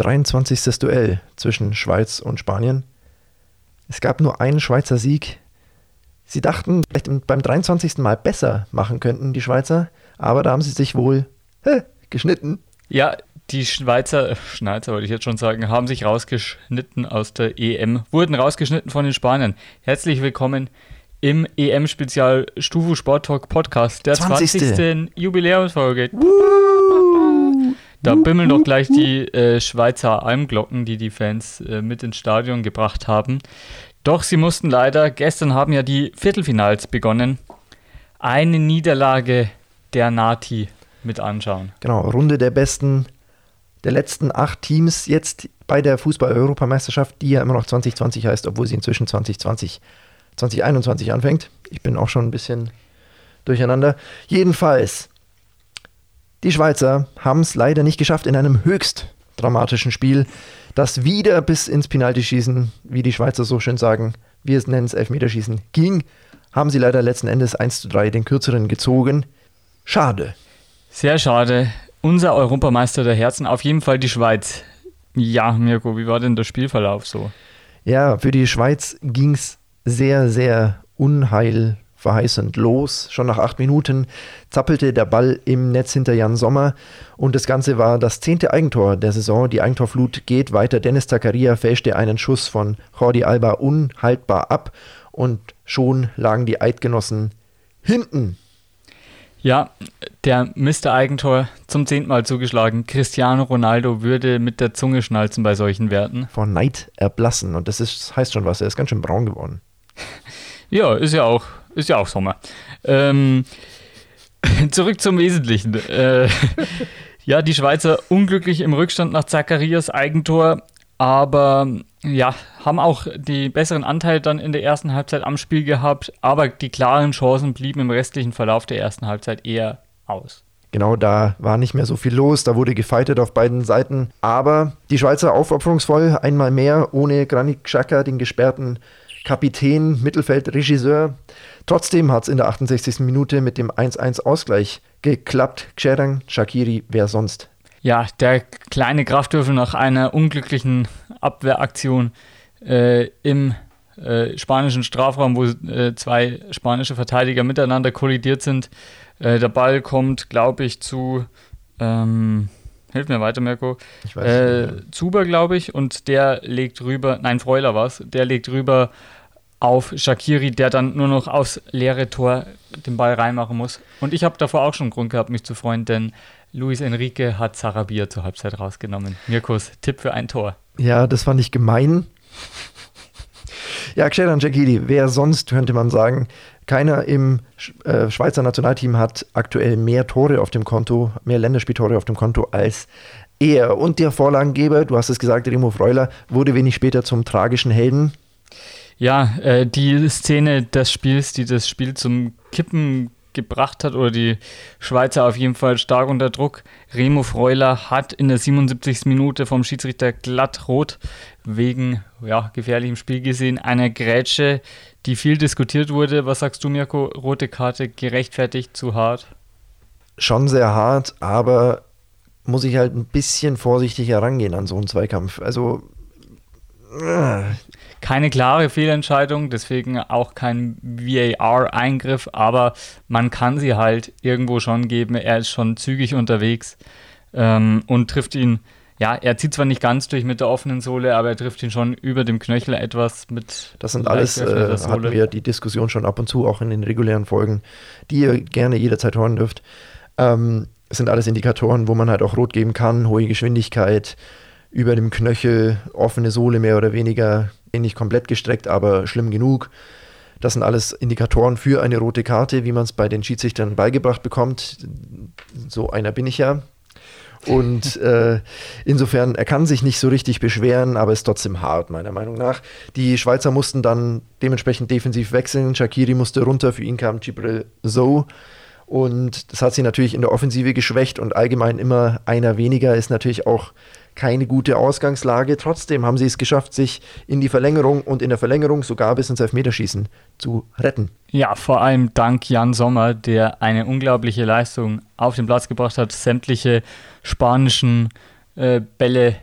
23. Duell zwischen Schweiz und Spanien. Es gab nur einen Schweizer Sieg. Sie dachten, vielleicht beim 23. Mal besser machen könnten, die Schweizer, aber da haben sie sich wohl hä, geschnitten. Ja, die Schweizer, Schneizer wollte ich jetzt schon sagen, haben sich rausgeschnitten aus der EM, wurden rausgeschnitten von den Spaniern. Herzlich willkommen im EM-Spezial Stufu Sport Talk Podcast, der 20. 20. Jubiläumsfolge. Da bimmeln doch gleich die äh, Schweizer Almglocken, die die Fans äh, mit ins Stadion gebracht haben. Doch sie mussten leider, gestern haben ja die Viertelfinals begonnen, eine Niederlage der Nati mit anschauen. Genau, Runde der besten, der letzten acht Teams jetzt bei der Fußball-Europameisterschaft, die ja immer noch 2020 heißt, obwohl sie inzwischen 2020, 2021 anfängt. Ich bin auch schon ein bisschen durcheinander. Jedenfalls die Schweizer haben es leider nicht geschafft in einem höchst dramatischen Spiel, das wieder bis ins Penaltyschießen, wie die Schweizer so schön sagen, wir nennen es Elfmeterschießen, ging, haben sie leider letzten Endes 1 zu 3 den kürzeren gezogen. Schade. Sehr schade. Unser Europameister der Herzen, auf jeden Fall die Schweiz. Ja, Mirko, wie war denn der Spielverlauf so? Ja, für die Schweiz ging es sehr, sehr unheil verheißend los. Schon nach acht Minuten zappelte der Ball im Netz hinter Jan Sommer und das Ganze war das zehnte Eigentor der Saison. Die Eigentorflut geht weiter. Dennis Zakaria fälschte einen Schuss von Jordi Alba unhaltbar ab und schon lagen die Eidgenossen hinten. Ja, der Mr. Eigentor zum zehnten Mal zugeschlagen. Cristiano Ronaldo würde mit der Zunge schnalzen bei solchen Werten. Vor Neid erblassen und das ist, heißt schon was. Er ist ganz schön braun geworden. Ja, ist ja auch ist ja auch Sommer. Ähm, zurück zum Wesentlichen. Äh, ja, die Schweizer unglücklich im Rückstand nach Zacharias Eigentor, aber ja, haben auch die besseren Anteil dann in der ersten Halbzeit am Spiel gehabt, aber die klaren Chancen blieben im restlichen Verlauf der ersten Halbzeit eher aus. Genau, da war nicht mehr so viel los, da wurde gefeitet auf beiden Seiten. Aber die Schweizer aufopferungsvoll, einmal mehr, ohne Granit Xhaka, den gesperrten Kapitän, Mittelfeld, Regisseur. Trotzdem hat es in der 68. Minute mit dem 1-1-Ausgleich geklappt. Xerang, Shakiri, wer sonst? Ja, der kleine Kraftwürfel nach einer unglücklichen Abwehraktion äh, im äh, spanischen Strafraum, wo äh, zwei spanische Verteidiger miteinander kollidiert sind. Äh, der Ball kommt, glaube ich, zu. Ähm, Hilf mir weiter, Mirko. Ich weiß äh, nicht, Zuber, glaube ich, und der legt rüber, nein, Freuler war es, der legt rüber auf Shakiri, der dann nur noch aufs leere Tor den Ball reinmachen muss. Und ich habe davor auch schon Grund gehabt, mich zu freuen, denn Luis Enrique hat Sarabia zur Halbzeit rausgenommen. Mirkos, Tipp für ein Tor. Ja, das fand ich gemein. Ja, Xeran Shakiri, wer sonst, könnte man sagen. Keiner im äh, Schweizer Nationalteam hat aktuell mehr Tore auf dem Konto, mehr Länderspieltore auf dem Konto als er. Und der Vorlagengeber, du hast es gesagt, Remo Freuler, wurde wenig später zum tragischen Helden. Ja, äh, die Szene des Spiels, die das Spiel zum Kippen gebracht hat, oder die Schweizer auf jeden Fall stark unter Druck. Remo Freuler hat in der 77. Minute vom Schiedsrichter glatt rot wegen ja, gefährlichem Spiel gesehen, einer Grätsche, die viel diskutiert wurde. Was sagst du, Mirko? Rote Karte gerechtfertigt, zu hart? Schon sehr hart, aber muss ich halt ein bisschen vorsichtig herangehen an so einen Zweikampf. Also. Keine klare Fehlentscheidung, deswegen auch kein VAR-Eingriff, aber man kann sie halt irgendwo schon geben. Er ist schon zügig unterwegs ähm, und trifft ihn. Ja, er zieht zwar nicht ganz durch mit der offenen Sohle, aber er trifft ihn schon über dem Knöchel etwas mit. Das sind alles, äh, hatten wir die Diskussion schon ab und zu, auch in den regulären Folgen, die ihr gerne jederzeit hören dürft. Ähm, es sind alles Indikatoren, wo man halt auch rot geben kann, hohe Geschwindigkeit, über dem Knöchel, offene Sohle mehr oder weniger, nicht komplett gestreckt, aber schlimm genug. Das sind alles Indikatoren für eine rote Karte, wie man es bei den Schiedsrichtern beigebracht bekommt. So einer bin ich ja. Und äh, insofern, er kann sich nicht so richtig beschweren, aber ist trotzdem hart, meiner Meinung nach. Die Schweizer mussten dann dementsprechend defensiv wechseln. Shakiri musste runter, für ihn kam Gibril So. Und das hat sie natürlich in der Offensive geschwächt und allgemein immer einer weniger ist natürlich auch keine gute Ausgangslage. Trotzdem haben sie es geschafft, sich in die Verlängerung und in der Verlängerung sogar bis ins Elfmeterschießen zu retten. Ja, vor allem dank Jan Sommer, der eine unglaubliche Leistung auf den Platz gebracht hat, sämtliche spanischen äh, Bälle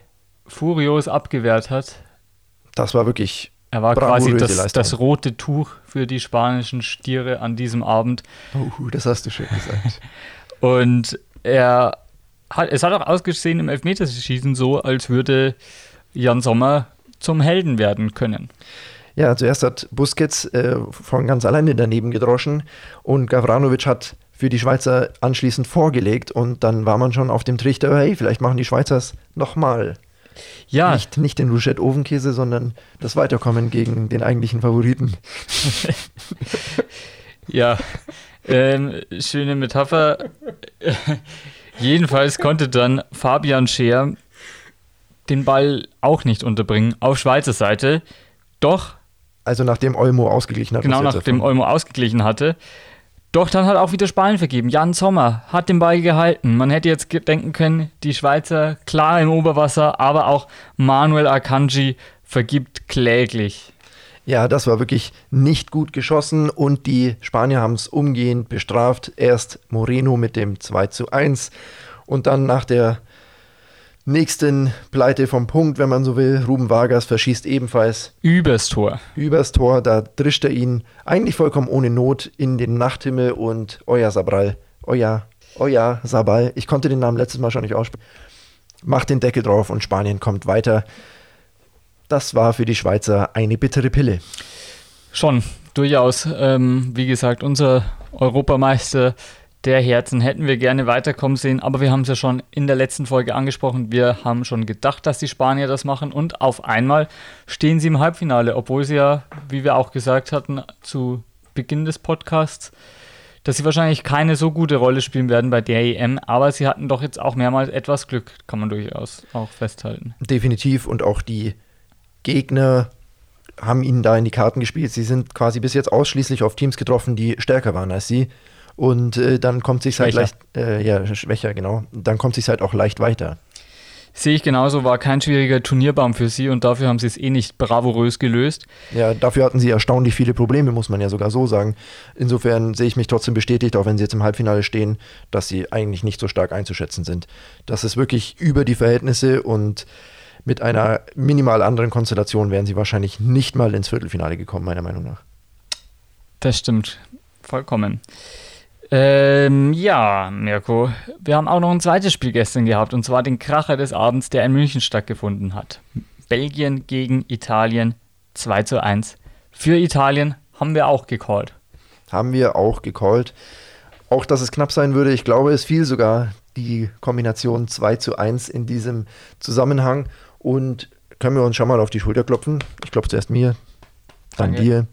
furios abgewehrt hat. Das war wirklich. Er war quasi das, das, rote Tuch für die spanischen Stiere an diesem Abend. Oh, das hast du schön gesagt. Und er es hat auch ausgesehen im Elfmeterschießen so, als würde Jan Sommer zum Helden werden können. Ja, zuerst hat Busquets äh, von ganz alleine daneben gedroschen und Gavranovic hat für die Schweizer anschließend vorgelegt und dann war man schon auf dem Trichter, hey, vielleicht machen die Schweizer es nochmal. Ja. Nicht, nicht den Rouchette Ofenkäse, sondern das Weiterkommen gegen den eigentlichen Favoriten. ja, ähm, schöne Metapher. Jedenfalls konnte dann Fabian Scheer den Ball auch nicht unterbringen auf Schweizer Seite. Doch. Also nachdem Olmo ausgeglichen hat. Genau, nachdem Olmo ausgeglichen hatte. Doch dann hat auch wieder Spanien vergeben. Jan Sommer hat den Ball gehalten. Man hätte jetzt denken können, die Schweizer klar im Oberwasser, aber auch Manuel Akanji vergibt kläglich. Ja, das war wirklich nicht gut geschossen und die Spanier haben es umgehend bestraft. Erst Moreno mit dem 2 zu 1 und dann nach der nächsten Pleite vom Punkt, wenn man so will. Ruben Vargas verschießt ebenfalls. Übers Tor. Übers Tor, da drischt er ihn eigentlich vollkommen ohne Not in den Nachthimmel und Oya Sabral, Oya, Oya Sabal, ich konnte den Namen letztes Mal schon nicht aussprechen, macht den Deckel drauf und Spanien kommt weiter. Das war für die Schweizer eine bittere Pille. Schon, durchaus. Ähm, wie gesagt, unser Europameister der Herzen hätten wir gerne weiterkommen sehen, aber wir haben es ja schon in der letzten Folge angesprochen. Wir haben schon gedacht, dass die Spanier das machen und auf einmal stehen sie im Halbfinale, obwohl sie ja, wie wir auch gesagt hatten, zu Beginn des Podcasts, dass sie wahrscheinlich keine so gute Rolle spielen werden bei der EM, aber sie hatten doch jetzt auch mehrmals etwas Glück, kann man durchaus auch festhalten. Definitiv und auch die Gegner haben ihnen da in die Karten gespielt. Sie sind quasi bis jetzt ausschließlich auf Teams getroffen, die stärker waren als sie. Und äh, dann kommt sich halt leicht, äh, ja, schwächer, genau. Dann kommt sich halt auch leicht weiter. Sehe ich genauso, war kein schwieriger Turnierbaum für sie und dafür haben sie es eh nicht bravourös gelöst. Ja, dafür hatten sie erstaunlich viele Probleme, muss man ja sogar so sagen. Insofern sehe ich mich trotzdem bestätigt, auch wenn sie jetzt im Halbfinale stehen, dass sie eigentlich nicht so stark einzuschätzen sind. Das ist wirklich über die Verhältnisse und mit einer minimal anderen Konstellation wären sie wahrscheinlich nicht mal ins Viertelfinale gekommen, meiner Meinung nach. Das stimmt, vollkommen. Ähm, ja, Mirko, wir haben auch noch ein zweites Spiel gestern gehabt und zwar den Kracher des Abends, der in München stattgefunden hat. Belgien gegen Italien 2 zu 1. Für Italien haben wir auch gecallt. Haben wir auch gecallt. Auch dass es knapp sein würde, ich glaube, es fiel sogar die Kombination 2 zu 1 in diesem Zusammenhang. Und können wir uns schon mal auf die Schulter klopfen? Ich klopfe zuerst mir, dann Danke. dir.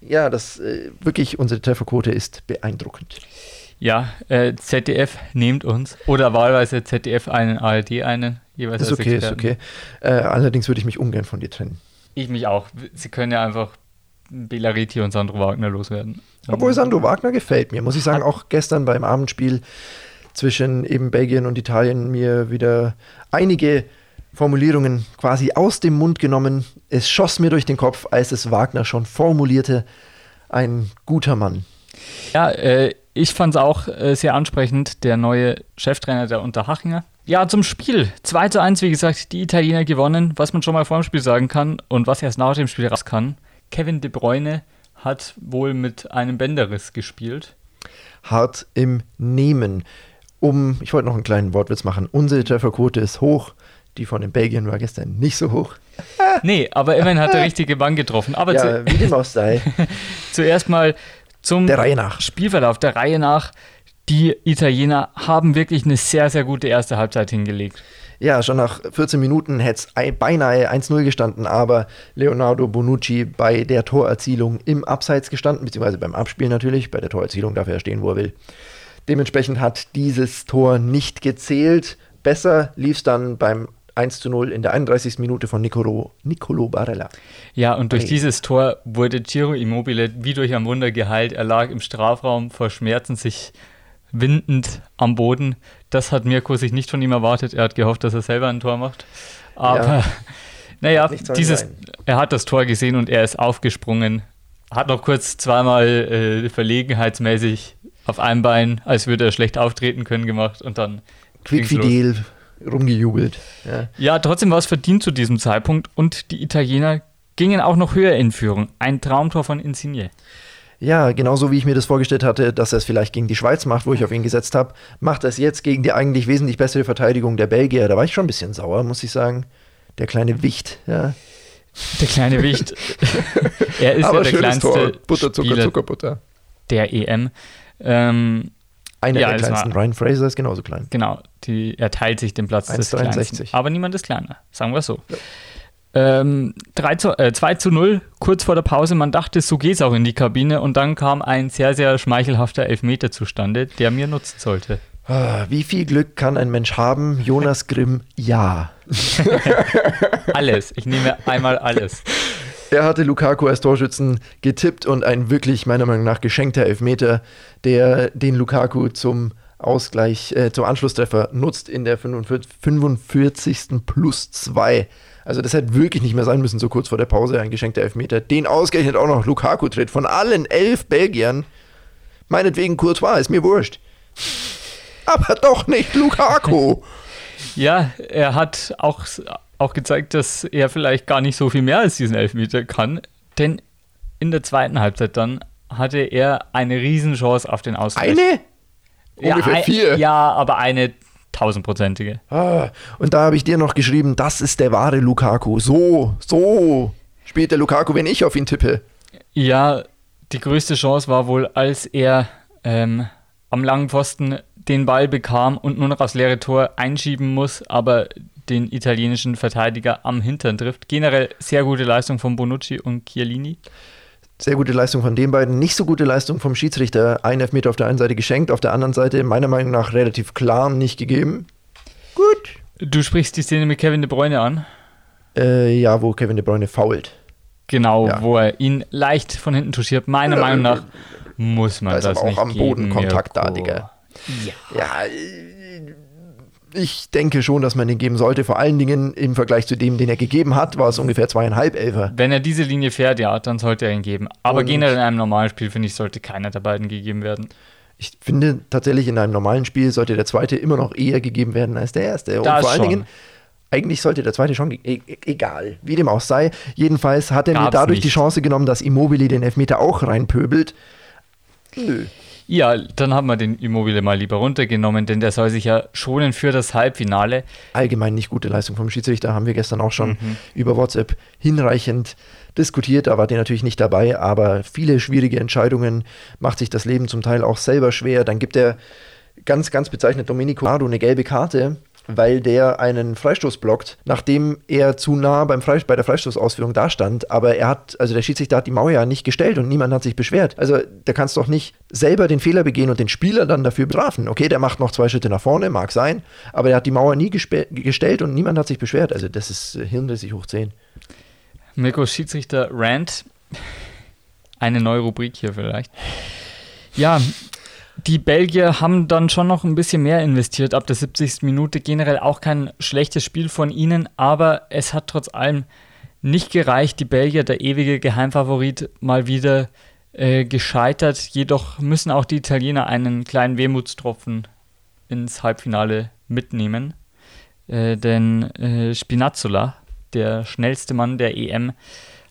Ja, das äh, wirklich, unsere Trefferquote ist beeindruckend. Ja, äh, ZDF nehmt uns oder wahlweise ZDF einen, ARD einen. Jeweils ist okay, ist okay. Äh, allerdings würde ich mich ungern von dir trennen. Ich mich auch. Sie können ja einfach Belariti und Sandro Wagner loswerden. Obwohl Sandro Wagner gefällt mir, muss ich sagen, auch gestern beim Abendspiel zwischen eben Belgien und Italien mir wieder einige Formulierungen quasi aus dem Mund genommen. Es schoss mir durch den Kopf, als es Wagner schon formulierte. Ein guter Mann. Ja, äh, ich fand es auch äh, sehr ansprechend, der neue Cheftrainer der Unterhachinger. Ja, zum Spiel. 2 zu 1, wie gesagt, die Italiener gewonnen. Was man schon mal vor dem Spiel sagen kann und was erst nach dem Spiel raus kann. Kevin De Bruyne hat wohl mit einem Bänderriss gespielt. Hart im Nehmen. Um, ich wollte noch einen kleinen Wortwitz machen. Unsere Trefferquote ist hoch. Die von den Belgiern war gestern nicht so hoch. nee, aber immerhin hat der richtige Bank getroffen. Aber ja, wie dem auch sei. zuerst mal zum. Spielverlauf, der Reihe nach. Die Italiener haben wirklich eine sehr, sehr gute erste Halbzeit hingelegt. Ja, schon nach 14 Minuten hätte es beinahe 1-0 gestanden, aber Leonardo Bonucci bei der Torerzielung im Abseits gestanden, beziehungsweise beim Abspiel natürlich. Bei der Torerzielung darf er stehen, wo er will. Dementsprechend hat dieses Tor nicht gezählt. Besser lief es dann beim 1 zu 0 in der 31. Minute von Nicolo, Nicolo Barella. Ja, und durch hey. dieses Tor wurde Giro Immobile wie durch ein Wunder geheilt. Er lag im Strafraum vor Schmerzen, sich windend am Boden. Das hat Mirko sich nicht von ihm erwartet. Er hat gehofft, dass er selber ein Tor macht. Aber ja. naja, dieses, er hat das Tor gesehen und er ist aufgesprungen. Hat noch kurz zweimal äh, verlegenheitsmäßig auf einem Bein, als würde er schlecht auftreten können, gemacht und dann Quickfidel rumgejubelt. Ja. ja, trotzdem war es verdient zu diesem Zeitpunkt und die Italiener gingen auch noch höher in Führung. Ein Traumtor von Insigne. Ja, genauso wie ich mir das vorgestellt hatte, dass er es vielleicht gegen die Schweiz macht, wo ich auf ihn gesetzt habe, macht er es jetzt gegen die eigentlich wesentlich bessere Verteidigung der Belgier. Da war ich schon ein bisschen sauer, muss ich sagen. Der kleine Wicht, ja. Der kleine Wicht. er ist Aber ja der kleinste Tor. Butter, Zucker, Spieler Zuckerbutter. Der EM. Ähm, Einer ja, der kleinsten. Ryan Fraser ist genauso klein. Genau. Die, er teilt sich den Platz 1, des 63. kleinsten. Aber niemand ist kleiner. Sagen wir es so. Ja. Ähm, 3 zu, äh, 2 zu 0, kurz vor der Pause. Man dachte, so geht's auch in die Kabine. Und dann kam ein sehr, sehr schmeichelhafter Elfmeter zustande, der mir nutzen sollte. Ah, wie viel Glück kann ein Mensch haben? Jonas Grimm, ja. alles. Ich nehme einmal alles. Er hatte Lukaku als Torschützen getippt und ein wirklich meiner Meinung nach geschenkter Elfmeter, der den Lukaku zum Ausgleich, äh, zum Anschlusstreffer nutzt in der 45, 45. plus 2. Also das hätte wirklich nicht mehr sein müssen, so kurz vor der Pause, ein geschenkter Elfmeter. Den ausgerechnet auch noch Lukaku tritt. Von allen elf Belgiern, meinetwegen Courtois, ist mir wurscht. Aber doch nicht Lukaku. Ja, er hat auch, auch gezeigt, dass er vielleicht gar nicht so viel mehr als diesen Elfmeter kann. Denn in der zweiten Halbzeit dann hatte er eine Riesenchance auf den Ausgleich. Eine? Ungefähr ja, vier. Ja, aber eine tausendprozentige. Ah, und da habe ich dir noch geschrieben, das ist der wahre Lukaku. So, so spielt der Lukaku, wenn ich auf ihn tippe. Ja, die größte Chance war wohl, als er ähm, am langen Pfosten den Ball bekam und nur noch aufs leere Tor einschieben muss, aber den italienischen Verteidiger am Hintern trifft. Generell sehr gute Leistung von Bonucci und Chiellini. Sehr gute Leistung von den beiden, nicht so gute Leistung vom Schiedsrichter. Ein Elfmeter auf der einen Seite geschenkt, auf der anderen Seite meiner Meinung nach relativ klar nicht gegeben. Gut. Du sprichst die Szene mit Kevin De Bruyne an? Äh, ja, wo Kevin De Bruyne fault. Genau, ja. wo er ihn leicht von hinten touchiert. Meiner ja, Meinung nach muss man da das aber auch am Boden Kontakt da, Digga. Ja. ja, ich denke schon, dass man den geben sollte. Vor allen Dingen im Vergleich zu dem, den er gegeben hat, war es ungefähr zweieinhalb Elfer. Wenn er diese Linie fährt, ja, dann sollte er ihn geben. Aber Und generell in einem normalen Spiel, finde ich, sollte keiner der beiden gegeben werden. Ich finde tatsächlich, in einem normalen Spiel sollte der zweite immer noch eher gegeben werden als der erste. Und das vor allen schon. Dingen, eigentlich sollte der zweite schon, e-, e egal, wie dem auch sei. Jedenfalls hat er Gab's mir dadurch nicht. die Chance genommen, dass Immobile den Elfmeter auch reinpöbelt. Nö. Ja, dann haben wir den Immobile mal lieber runtergenommen, denn der soll sich ja schonen für das Halbfinale. Allgemein nicht gute Leistung vom Schiedsrichter, haben wir gestern auch schon mhm. über WhatsApp hinreichend diskutiert. Da war der natürlich nicht dabei, aber viele schwierige Entscheidungen macht sich das Leben zum Teil auch selber schwer. Dann gibt er ganz, ganz bezeichnet Domenico Nardo eine gelbe Karte weil der einen Freistoß blockt, nachdem er zu nah beim Freist bei der Freistoßausführung dastand. Aber er hat, also der Schiedsrichter hat die Mauer ja nicht gestellt und niemand hat sich beschwert. Also der kannst doch nicht selber den Fehler begehen und den Spieler dann dafür bestrafen. Okay, der macht noch zwei Schritte nach vorne, mag sein, aber der hat die Mauer nie gestellt und niemand hat sich beschwert. Also das ist äh, hirnrissig hoch 10. Mirko Schiedsrichter Rant. Eine neue Rubrik hier vielleicht. Ja, die Belgier haben dann schon noch ein bisschen mehr investiert ab der 70. Minute. Generell auch kein schlechtes Spiel von ihnen, aber es hat trotz allem nicht gereicht. Die Belgier, der ewige Geheimfavorit, mal wieder äh, gescheitert. Jedoch müssen auch die Italiener einen kleinen Wehmutstropfen ins Halbfinale mitnehmen. Äh, denn äh, Spinazzola, der schnellste Mann der EM,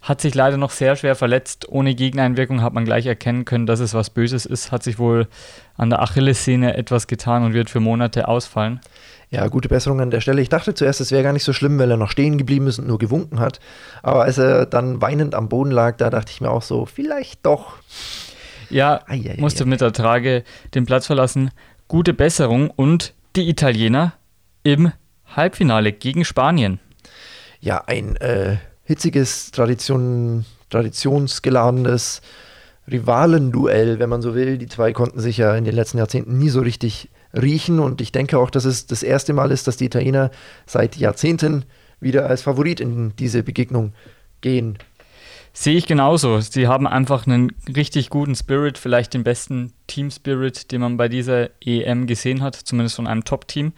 hat sich leider noch sehr schwer verletzt. Ohne Gegeneinwirkung hat man gleich erkennen können, dass es was Böses ist. Hat sich wohl an der Achillessehne etwas getan und wird für Monate ausfallen. Ja, gute Besserung an der Stelle. Ich dachte zuerst, es wäre gar nicht so schlimm, weil er noch stehen geblieben ist und nur gewunken hat. Aber als er dann weinend am Boden lag, da dachte ich mir auch so, vielleicht doch. Ja, Eieiei. musste mit der Trage den Platz verlassen. Gute Besserung und die Italiener im Halbfinale gegen Spanien. Ja, ein äh, hitziges, Tradition, traditionsgeladenes Rivalenduell, wenn man so will. Die zwei konnten sich ja in den letzten Jahrzehnten nie so richtig riechen und ich denke auch, dass es das erste Mal ist, dass die Italiener seit Jahrzehnten wieder als Favorit in diese Begegnung gehen. Sehe ich genauso. Sie haben einfach einen richtig guten Spirit, vielleicht den besten Team Spirit, den man bei dieser EM gesehen hat, zumindest von einem Top-Team.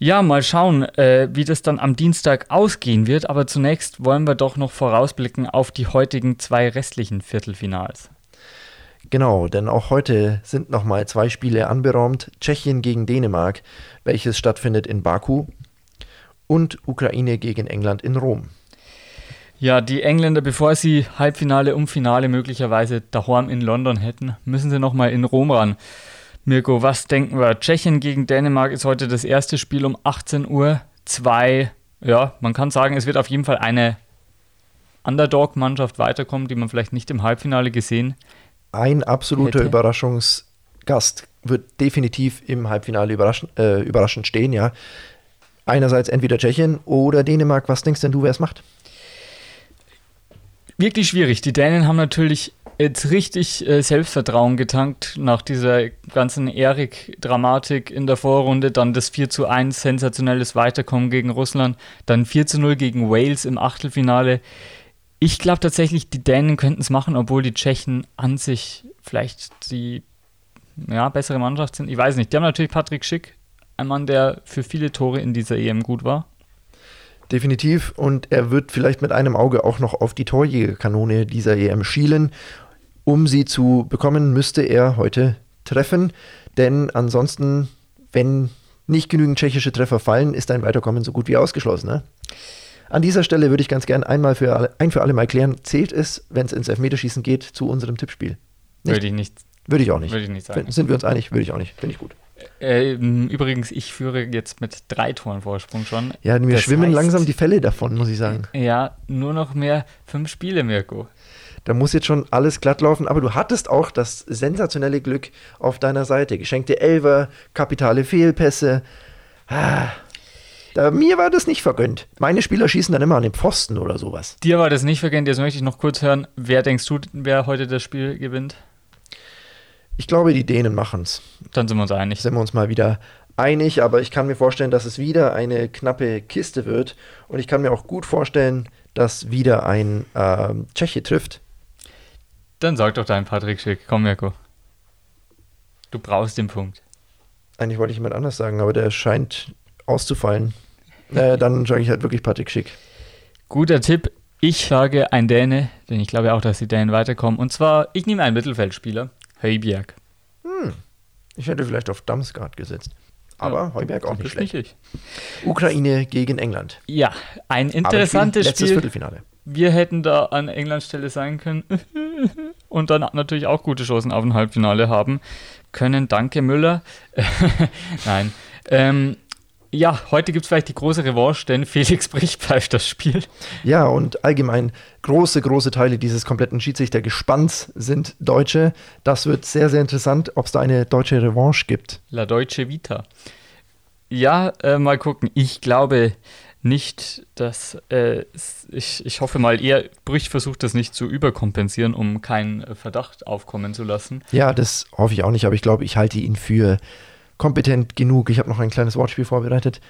Ja, mal schauen, äh, wie das dann am Dienstag ausgehen wird. Aber zunächst wollen wir doch noch vorausblicken auf die heutigen zwei restlichen Viertelfinals. Genau, denn auch heute sind nochmal zwei Spiele anberaumt. Tschechien gegen Dänemark, welches stattfindet in Baku, und Ukraine gegen England in Rom. Ja, die Engländer, bevor sie Halbfinale und Finale möglicherweise daheim in London hätten, müssen sie nochmal in Rom ran. Mirko, was denken wir? Tschechien gegen Dänemark ist heute das erste Spiel um 18 Uhr. Zwei, ja, man kann sagen, es wird auf jeden Fall eine Underdog-Mannschaft weiterkommen, die man vielleicht nicht im Halbfinale gesehen Ein absoluter Hätte. Überraschungsgast wird definitiv im Halbfinale überraschen, äh, überraschend stehen, ja. Einerseits entweder Tschechien oder Dänemark. Was denkst denn du, wer es macht? wirklich schwierig. Die Dänen haben natürlich jetzt richtig äh, Selbstvertrauen getankt nach dieser ganzen Erik-Dramatik in der Vorrunde. Dann das 4 zu 1 sensationelles Weiterkommen gegen Russland. Dann 4 zu 0 gegen Wales im Achtelfinale. Ich glaube tatsächlich, die Dänen könnten es machen, obwohl die Tschechen an sich vielleicht die ja, bessere Mannschaft sind. Ich weiß nicht. Die haben natürlich Patrick Schick, ein Mann, der für viele Tore in dieser EM gut war. Definitiv. Und er wird vielleicht mit einem Auge auch noch auf die Torjägerkanone dieser EM schielen. Um sie zu bekommen, müsste er heute treffen. Denn ansonsten, wenn nicht genügend tschechische Treffer fallen, ist ein Weiterkommen so gut wie ausgeschlossen. Ne? An dieser Stelle würde ich ganz gern einmal für alle, ein für alle Mal klären, zählt es, wenn es ins Elfmeterschießen geht, zu unserem Tippspiel? Nicht? Würde ich nicht, Würde ich auch nicht. würde ich nicht sagen. Sind wir uns einig? Würde ich auch nicht. Finde ich gut. Ähm, übrigens, ich führe jetzt mit drei Toren Vorsprung schon. Ja, mir Das schwimmen heißt- langsam die Fälle davon, muss ich sagen. Ja, nur noch mehr fünf Spiele, Mirko. Da muss jetzt schon alles glatt laufen, aber du hattest auch das sensationelle Glück auf deiner Seite. Geschenkte Elver, kapitale Fehlpässe. Ah, da, mir war das nicht vergönnt. Meine Spieler schießen dann immer an den Pfosten oder sowas. Dir war das nicht vergönnt, jetzt möchte ich noch kurz hören, wer denkst du, wer heute das Spiel gewinnt? Ich glaube, die Dänen machen es. Dann sind wir uns einig. Sind wir uns mal wieder einig, aber ich kann mir vorstellen, dass es wieder eine knappe Kiste wird. Und ich kann mir auch gut vorstellen, dass wieder ein ähm, Tscheche trifft. Dann sag doch dein Patrick Schick. Komm, Mirko. Du brauchst den Punkt. Eigentlich wollte ich jemand anders sagen, aber der scheint auszufallen. Äh, dann sage ich halt wirklich Patrick Schick. Guter Tipp. Ich sage ein Däne, denn ich glaube auch, dass die Dänen weiterkommen. Und zwar, ich nehme einen Mittelfeldspieler. Höjbjerg. Ich hätte vielleicht auf Damsgaard gesetzt. Aber Heuberg auch nicht Ich schlecht. nicht. Ukraine gegen England. Ja, ein interessantes Letztes Spiel. Viertelfinale. Wir hätten da an Englands Stelle sein können und dann natürlich auch gute Chancen auf ein Halbfinale haben können. Danke, Müller. Nein. Ähm, ja, heute gibt es vielleicht die große Revanche, denn Felix Brich pfeift das Spiel. Ja, und allgemein große, große Teile dieses kompletten Schiedsrichtergespanns sind Deutsche. Das wird sehr, sehr interessant, ob es da eine deutsche Revanche gibt. La Deutsche Vita. Ja, äh, mal gucken. Ich glaube nicht, dass äh, ich, ich hoffe mal, eher Brüch versucht das nicht zu überkompensieren, um keinen äh, Verdacht aufkommen zu lassen. Ja, das hoffe ich auch nicht, aber ich glaube, ich halte ihn für kompetent genug. Ich habe noch ein kleines Wortspiel vorbereitet.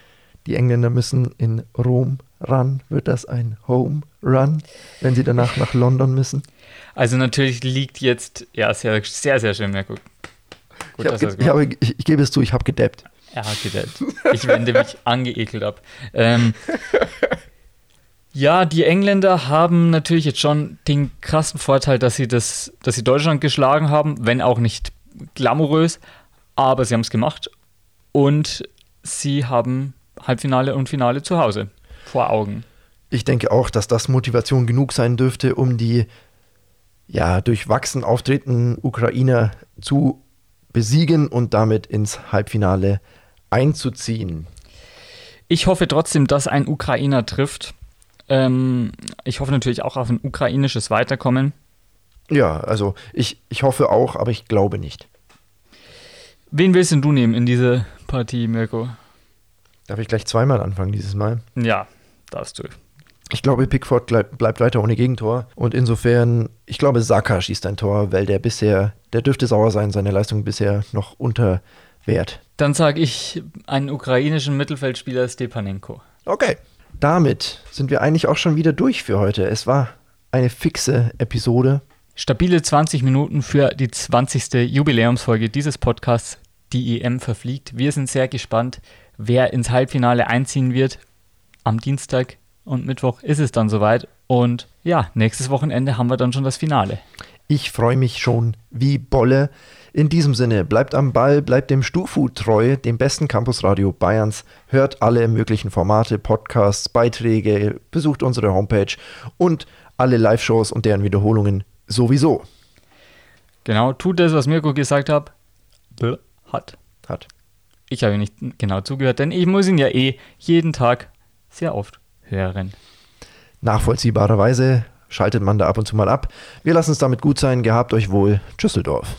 Die Engländer müssen in Rom ran. Wird das ein Home Run, wenn sie danach nach London müssen? Also natürlich liegt jetzt, ja, sehr, sehr, sehr schön, Mirko. Gut, Ich, ge- ich, habe, ich, ich gebe es zu, ich habe gedappt. Er hat gedappt. Ich wende mich angeekelt ab. Ähm, ja, die Engländer haben natürlich jetzt schon den krassen Vorteil, dass sie, das, dass sie Deutschland geschlagen haben, wenn auch nicht glamourös, aber sie haben es gemacht und sie haben Halbfinale und Finale zu Hause vor Augen. Ich denke auch, dass das Motivation genug sein dürfte, um die ja, durchwachsen auftretenden Ukrainer zu besiegen und damit ins Halbfinale einzuziehen. Ich hoffe trotzdem, dass ein Ukrainer trifft. Ähm, ich hoffe natürlich auch auf ein ukrainisches Weiterkommen. Ja, also ich, ich hoffe auch, aber ich glaube nicht. Wen willst denn du nehmen in diese Partie, Mirko? Darf ich gleich zweimal anfangen dieses Mal? Ja, darfst du. Ich glaube, Pickford bleib, bleibt weiter ohne Gegentor. Und insofern, ich glaube, Saka schießt ein Tor, weil der bisher, der dürfte sauer sein, seine Leistung bisher noch unter Wert. Dann sage ich einen ukrainischen Mittelfeldspieler Stepanenko. Okay. Damit sind wir eigentlich auch schon wieder durch für heute. Es war eine fixe Episode. Stabile 20 Minuten für die 20. Jubiläumsfolge dieses Podcasts. Die EM verfliegt. Wir sind sehr gespannt, wer ins Halbfinale einziehen wird. Am Dienstag und Mittwoch ist es dann soweit. Und ja, nächstes Wochenende haben wir dann schon das Finale. Ich freue mich schon wie Bolle. In diesem Sinne, bleibt am Ball, bleibt dem Stufu treu, dem besten Campusradio Bayerns. Hört alle möglichen Formate, Podcasts, Beiträge, besucht unsere Homepage und alle Live-Shows und deren Wiederholungen sowieso. Genau, tut das, was Mirko gesagt hat. Hat. Hat. Ich habe nicht genau zugehört, denn ich muss ihn ja eh jeden Tag sehr oft hören. Nachvollziehbarerweise schaltet man da ab und zu mal ab. Wir lassen es damit gut sein. Gehabt euch wohl. Tschüsseldorf.